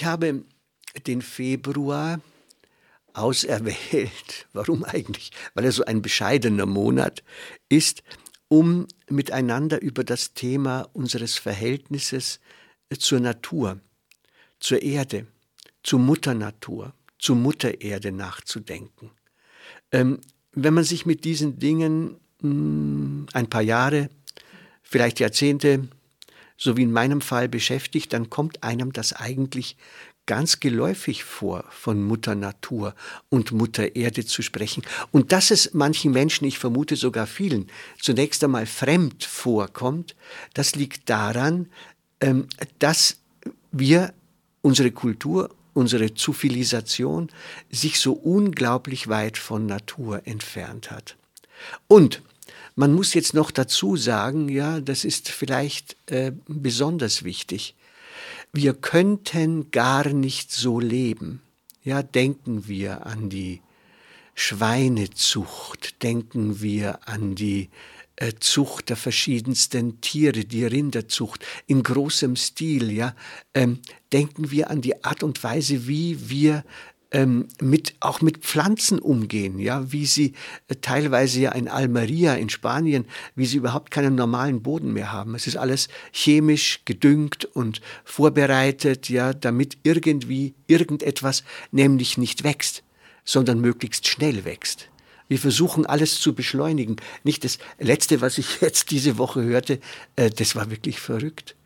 Ich habe den Februar auserwählt. Warum eigentlich? Weil er so ein bescheidener Monat ist, um miteinander über das Thema unseres Verhältnisses zur Natur, zur Erde, zur Mutter Natur, zur Mutter Erde nachzudenken. Ähm, wenn man sich mit diesen Dingen mh, hm, ein paar Jahre, vielleicht Jahrzehnte so wie in meinem Fall beschäftigt, dann kommt einem das eigentlich ganz geläufig vor, von Mutter Natur und Mutter Erde zu sprechen. Und dass es manchen Menschen, ich vermute sogar vielen, zunächst einmal fremd vorkommt, das liegt daran, ähm, dass wir unsere Kultur, unsere Zivilisation sich so unglaublich weit von Natur entfernt hat. Und man muss jetzt noch dazu sagen, ja, das ist vielleicht äh, besonders wichtig. Wir könnten gar nicht so leben. Ja, denken wir an die Schweinezucht, denken wir an die äh, Zucht der verschiedensten Tiere, die Rinderzucht in großem Stil, ja, ähm, denken wir an die Art und Weise, wie wir ähm, mit, auch mit Pflanzen umgehen, ja, wie sie äh, teilweise ja in Almeria in Spanien, wie sie überhaupt keinen normalen Boden mehr haben. Es ist alles chemisch gedüngt und vorbereitet, ja, damit irgendwie irgendetwas nämlich nicht wächst, sondern möglichst schnell wächst. Wir versuchen alles zu beschleunigen. Nicht das Letzte, was ich jetzt diese Woche hörte, äh, das war wirklich verrückt.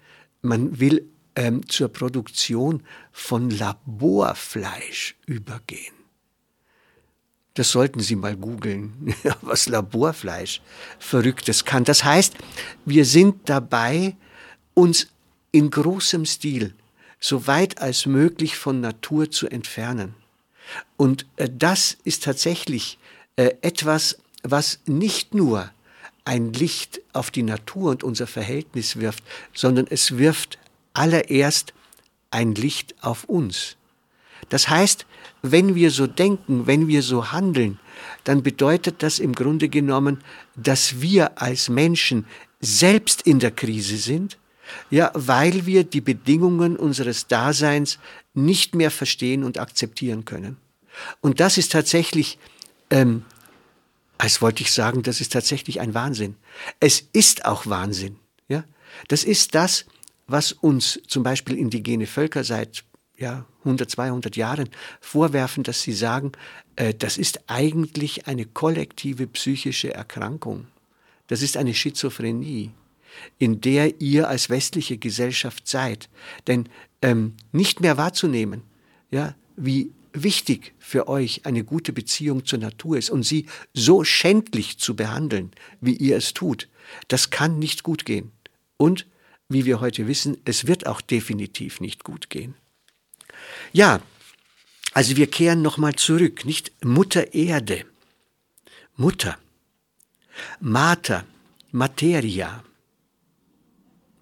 Man will ähm, zur Produktion von Laborfleisch übergehen. Das sollten Sie mal googeln, was Laborfleisch Verrücktes kann. Das heißt, wir sind dabei, uns in großem Stil so weit als möglich von Natur zu entfernen. Und äh, das ist tatsächlich äh, etwas, was nicht nur ein Licht auf die Natur und unser Verhältnis wirft, sondern es wirft allererst ein Licht auf uns. Das heißt, wenn wir so denken, wenn wir so handeln, dann bedeutet das im Grunde genommen, dass wir als Menschen selbst in der Krise sind, ja, weil wir die Bedingungen unseres Daseins nicht mehr verstehen und akzeptieren können. Und das ist tatsächlich, ähm, als wollte ich sagen, das ist tatsächlich ein Wahnsinn. Es ist auch Wahnsinn. Ja, das ist das, was uns zum Beispiel indigene Völker seit ja, 100, 200 Jahren vorwerfen, dass sie sagen, äh, das ist eigentlich eine kollektive psychische Erkrankung. Das ist eine Schizophrenie, in der ihr als westliche Gesellschaft seid. Denn ähm, nicht mehr wahrzunehmen, ja, wie wichtig für euch eine gute Beziehung zur Natur ist und sie so schändlich zu behandeln, wie ihr es tut, das kann nicht gut gehen. Und wie wir heute wissen, es wird auch definitiv nicht gut gehen. Ja, also wir kehren nochmal zurück, nicht Mutter Erde, Mutter, Mater, Materia,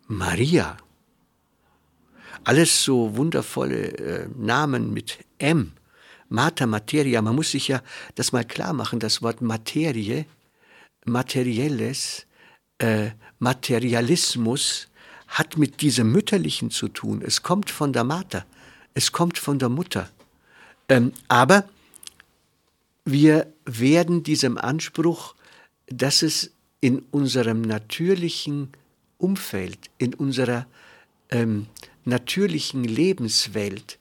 Maria. Alles so wundervolle äh, Namen mit M. Mater, Materia. Man muss sich ja das mal klar machen, das Wort Materie, Materielles, äh, Materialismus, hat mit diesem Mütterlichen zu tun. Es kommt von der Mater, es kommt von der Mutter. Ähm, aber wir werden diesem Anspruch, dass es in unserem natürlichen Umfeld, in unserer ähm, natürlichen Lebenswelt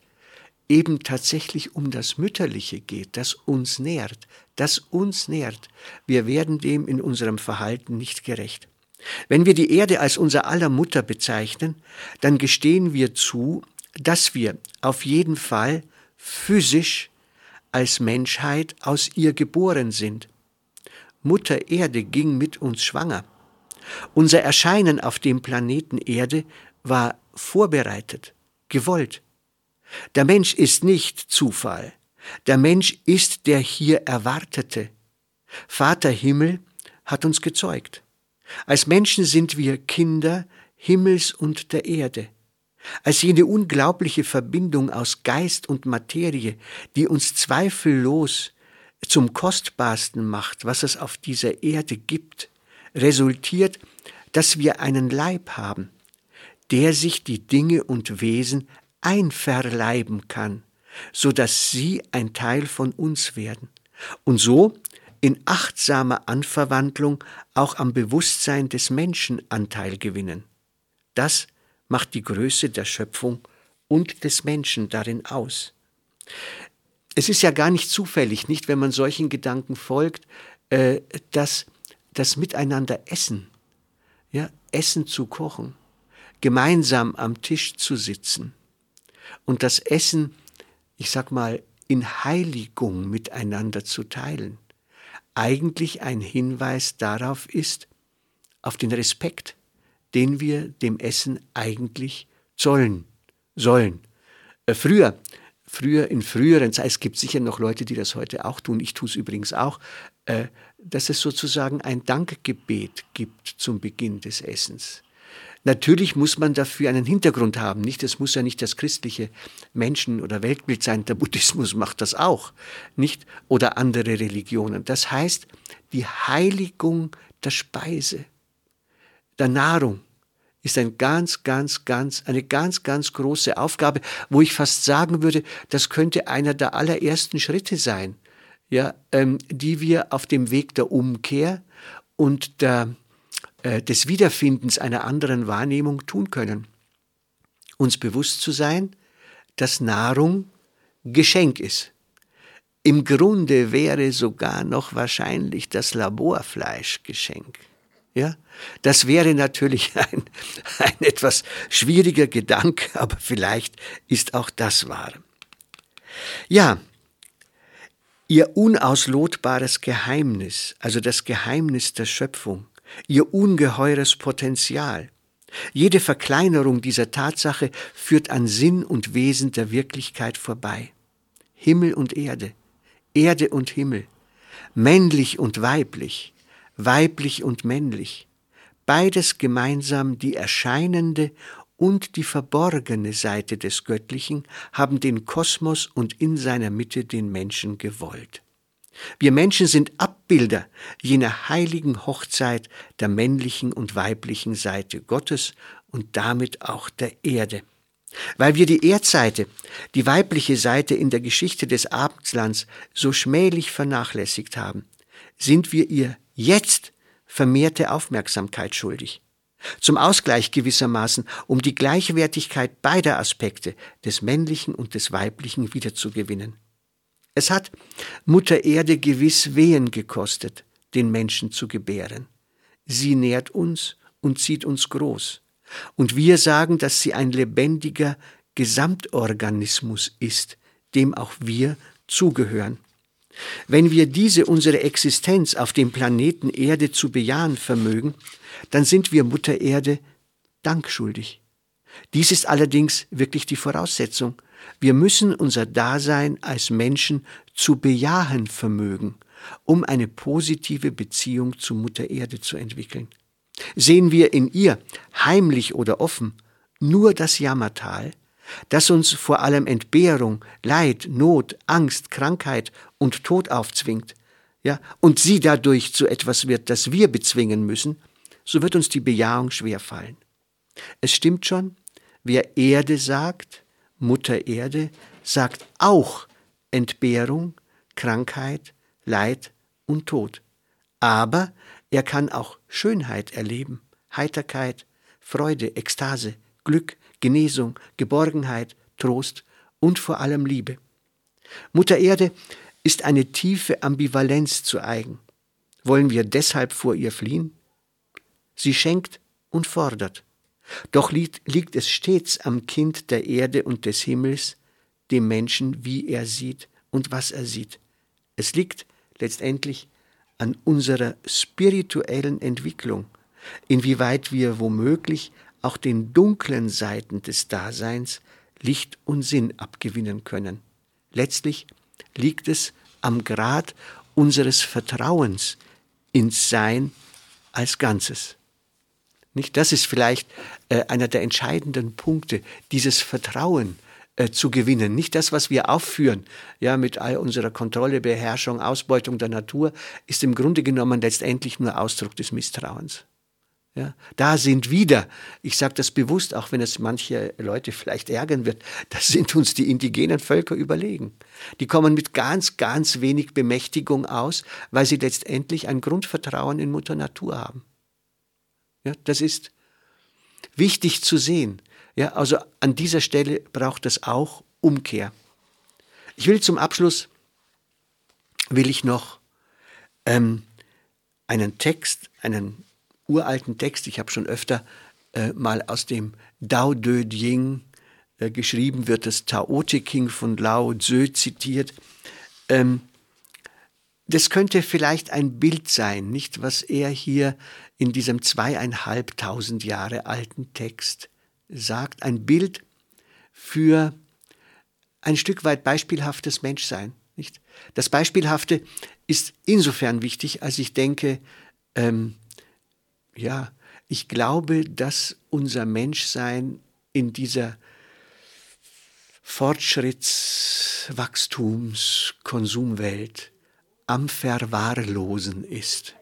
eben tatsächlich um das Mütterliche geht, das uns nährt, das uns nährt. Wir werden dem in unserem Verhalten nicht gerecht. Wenn wir die Erde als unser aller Mutter bezeichnen, dann gestehen wir zu, dass wir auf jeden Fall physisch als Menschheit aus ihr geboren sind. Mutter Erde ging mit uns schwanger. Unser Erscheinen auf dem Planeten Erde war vorbereitet, gewollt. Der Mensch ist nicht Zufall. Der Mensch ist der hier Erwartete. Vater Himmel hat uns gezeugt. Als Menschen sind wir Kinder Himmels und der Erde. Als jene unglaubliche Verbindung aus Geist und Materie, die uns zweifellos zum Kostbarsten macht, was es auf dieser Erde gibt, resultiert, dass wir einen Leib haben, der sich die Dinge und Wesen einverleiben kann, so dass sie ein Teil von uns werden und so in achtsamer Anverwandlung auch am Bewusstsein des Menschen Anteil gewinnen. Das macht die Größe der Schöpfung und des Menschen darin aus. Es ist ja gar nicht zufällig, nicht wenn man solchen Gedanken folgt, äh, dass das Miteinander essen, ja, Essen zu kochen, gemeinsam am Tisch zu sitzen und das Essen, ich sag mal, in Heiligung miteinander zu teilen, eigentlich ein Hinweis darauf ist, auf den Respekt, den wir dem Essen eigentlich zollen sollen. Äh, früher, früher, in früheren Zeiten, es gibt sicher noch Leute, die das heute auch tun, ich tue es übrigens auch, äh, dass es sozusagen ein Dankgebet gibt zum Beginn des Essens. Natürlich muss man dafür einen Hintergrund haben, nicht? Es muss ja nicht das christliche Menschen- oder Weltbild sein. Der Buddhismus macht das auch, nicht? Oder andere Religionen. Das heißt, die Heiligung der Speise, der Nahrung, ist ein ganz, ganz, ganz, eine ganz, ganz große Aufgabe, wo ich fast sagen würde, das könnte einer der allerersten Schritte sein, ja, ähm, die wir auf dem Weg der Umkehr und der, äh, des Wiederfindens einer anderen Wahrnehmung tun können. Uns bewusst zu sein, dass Nahrung Geschenk ist. Im Grunde wäre sogar noch wahrscheinlich das Laborfleisch Geschenk. Ja, das wäre natürlich ein, ein etwas schwieriger Gedanke, aber vielleicht ist auch das wahr. Ja, ihr unauslotbares Geheimnis, also das Geheimnis der Schöpfung, ihr ungeheures Potenzial, jede Verkleinerung dieser Tatsache führt an Sinn und Wesen der Wirklichkeit vorbei. Himmel und Erde, Erde und Himmel, männlich und weiblich, weiblich und männlich, beides gemeinsam die erscheinende und die verborgene Seite des Göttlichen haben den Kosmos und in seiner Mitte den Menschen gewollt. Wir Menschen sind Abbilder jener heiligen Hochzeit der männlichen und weiblichen Seite Gottes und damit auch der Erde. Weil wir die Erdseite, die weibliche Seite in der Geschichte des Abendslands so schmählich vernachlässigt haben, sind wir ihr jetzt vermehrte Aufmerksamkeit schuldig. Zum Ausgleich gewissermaßen, um die Gleichwertigkeit beider Aspekte, des männlichen und des weiblichen, wiederzugewinnen. Es hat Mutter Erde gewiss Wehen gekostet, den Menschen zu gebären. Sie nährt uns und zieht uns groß. Und wir sagen, dass sie ein lebendiger Gesamtorganismus ist, dem auch wir zugehören. Wenn wir diese unsere Existenz auf dem Planeten Erde zu bejahen vermögen, dann sind wir Mutter Erde dankschuldig. Dies ist allerdings wirklich die Voraussetzung. Wir müssen unser Dasein als Menschen zu bejahen vermögen, um eine positive Beziehung zu Mutter Erde zu entwickeln. Sehen wir in ihr, heimlich oder offen, nur das Jammertal, das uns vor allem Entbehrung, Leid, Not, Angst, Krankheit und Tod aufzwingt, ja, und sie dadurch zu etwas wird, das wir bezwingen müssen, so wird uns die Bejahung schwerfallen. Es stimmt schon, wer Erde sagt, Mutter Erde, sagt auch Entbehrung, Krankheit, Leid und Tod. Aber er kann auch Schönheit erleben, Heiterkeit, Freude, Ekstase, Glück, Genesung, Geborgenheit, Trost und vor allem Liebe. Mutter Erde ist eine tiefe Ambivalenz zu eigen. Wollen wir deshalb vor ihr fliehen? Sie schenkt und fordert. Doch liegt, es stets am Kind der Erde und des Himmels, dem Menschen, wie er sieht und was er sieht. Es liegt letztendlich an unserer spirituellen Entwicklung, inwieweit wir womöglich auch den dunklen Seiten des Daseins Licht und Sinn abgewinnen können. Letztlich liegt es am Grad unseres Vertrauens ins Sein als Ganzes. Nicht? Das ist vielleicht äh, einer der entscheidenden Punkte, dieses Vertrauen äh, zu gewinnen. Nicht das, was wir aufführen, ja, mit all unserer Kontrolle, Beherrschung, Ausbeutung der Natur, ist im Grunde genommen letztendlich nur Ausdruck des Misstrauens. Ja, da sind wieder, ich sage das bewusst, auch wenn es manche Leute vielleicht ärgern wird, da sind uns die indigenen Völker überlegen. Die kommen mit ganz, ganz wenig Bemächtigung aus, weil sie letztendlich ein Grundvertrauen in Mutter Natur haben. Ja, das ist wichtig zu sehen. Ja, also an dieser Stelle braucht es auch Umkehr. Ich will zum Abschluss, will ich noch ähm, einen Text, einen uralten Text, ich habe schon öfter äh, mal aus dem Dao De Jing äh, geschrieben, wird das Tao Te King von Lao Tzu zitiert. Ähm, das könnte vielleicht ein Bild sein, nicht was er hier in diesem zweieinhalbtausend Jahre alten Text sagt. Ein Bild für ein Stück weit beispielhaftes Menschsein. Nicht? Das Beispielhafte ist insofern wichtig, als ich denke, ähm, ja, ich glaube, dass unser Menschsein in dieser Fortschritts-, Wachstums-, Konsumwelt am Verwahrlosen ist.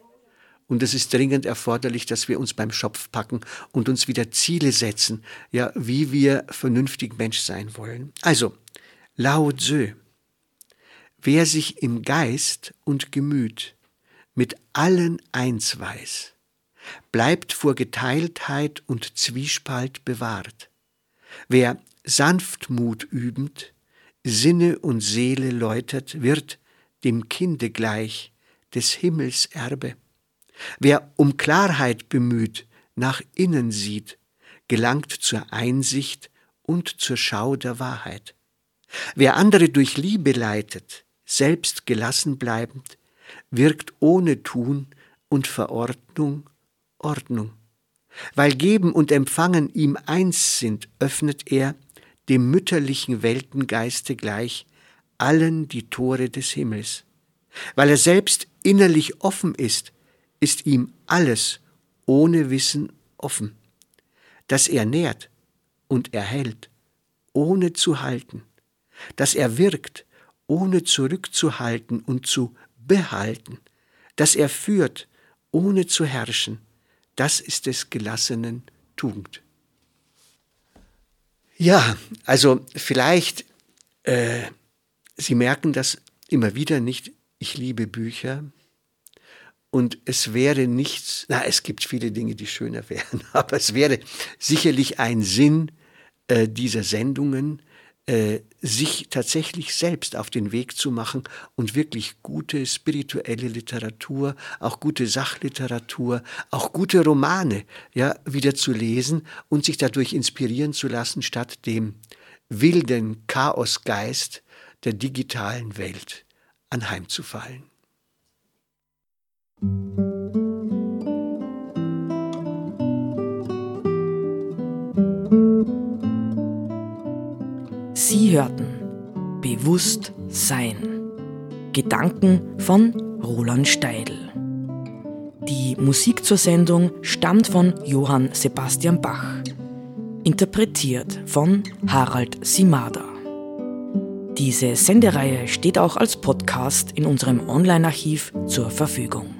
Und es ist dringend erforderlich, dass wir uns beim Schopf packen und uns wieder Ziele setzen, ja, wie wir vernünftig Mensch sein wollen. Also, Lao Tzu. Wer sich im Geist und Gemüt mit allen eins weiß, bleibt vor Geteiltheit und Zwiespalt bewahrt. Wer Sanftmut übend, Sinne und Seele läutert, wird dem Kinde gleich, des Himmels Erbe. Wer um Klarheit bemüht, nach innen sieht, gelangt zur Einsicht und zur Schau der Wahrheit. Wer andere durch Liebe leitet, selbst gelassen bleibend, wirkt ohne Tun und Verordnung Ordnung. Weil Geben und Empfangen ihm eins sind, öffnet er dem mütterlichen Weltengeiste gleich allen die Tore des Himmels. Weil er selbst innerlich offen ist, ist ihm alles ohne Wissen offen, dass er nährt und erhält, ohne zu halten, dass er wirkt, ohne zurückzuhalten und zu behalten, dass er führt, ohne zu herrschen, das ist des gelassenen Tugend. Ja, also vielleicht, äh, Sie merken das immer wieder nicht, ich liebe Bücher. Und es wäre nichts, na, es gibt viele Dinge, die schöner wären, aber es wäre sicherlich ein Sinn äh, dieser Sendungen, äh, sich tatsächlich selbst auf den Weg zu machen und wirklich gute spirituelle Literatur, auch gute Sachliteratur, auch gute Romane, ja, wieder zu lesen und sich dadurch inspirieren zu lassen, statt dem wilden Chaosgeist der digitalen Welt anheimzufallen. Sie hörten Bewusst Sein. Gedanken von Roland Steidl. Die Musik zur Sendung stammt von Johann Sebastian Bach. Interpretiert von Harald Simada. Diese Sendereihe steht auch als Podcast in unserem Online-Archiv zur Verfügung.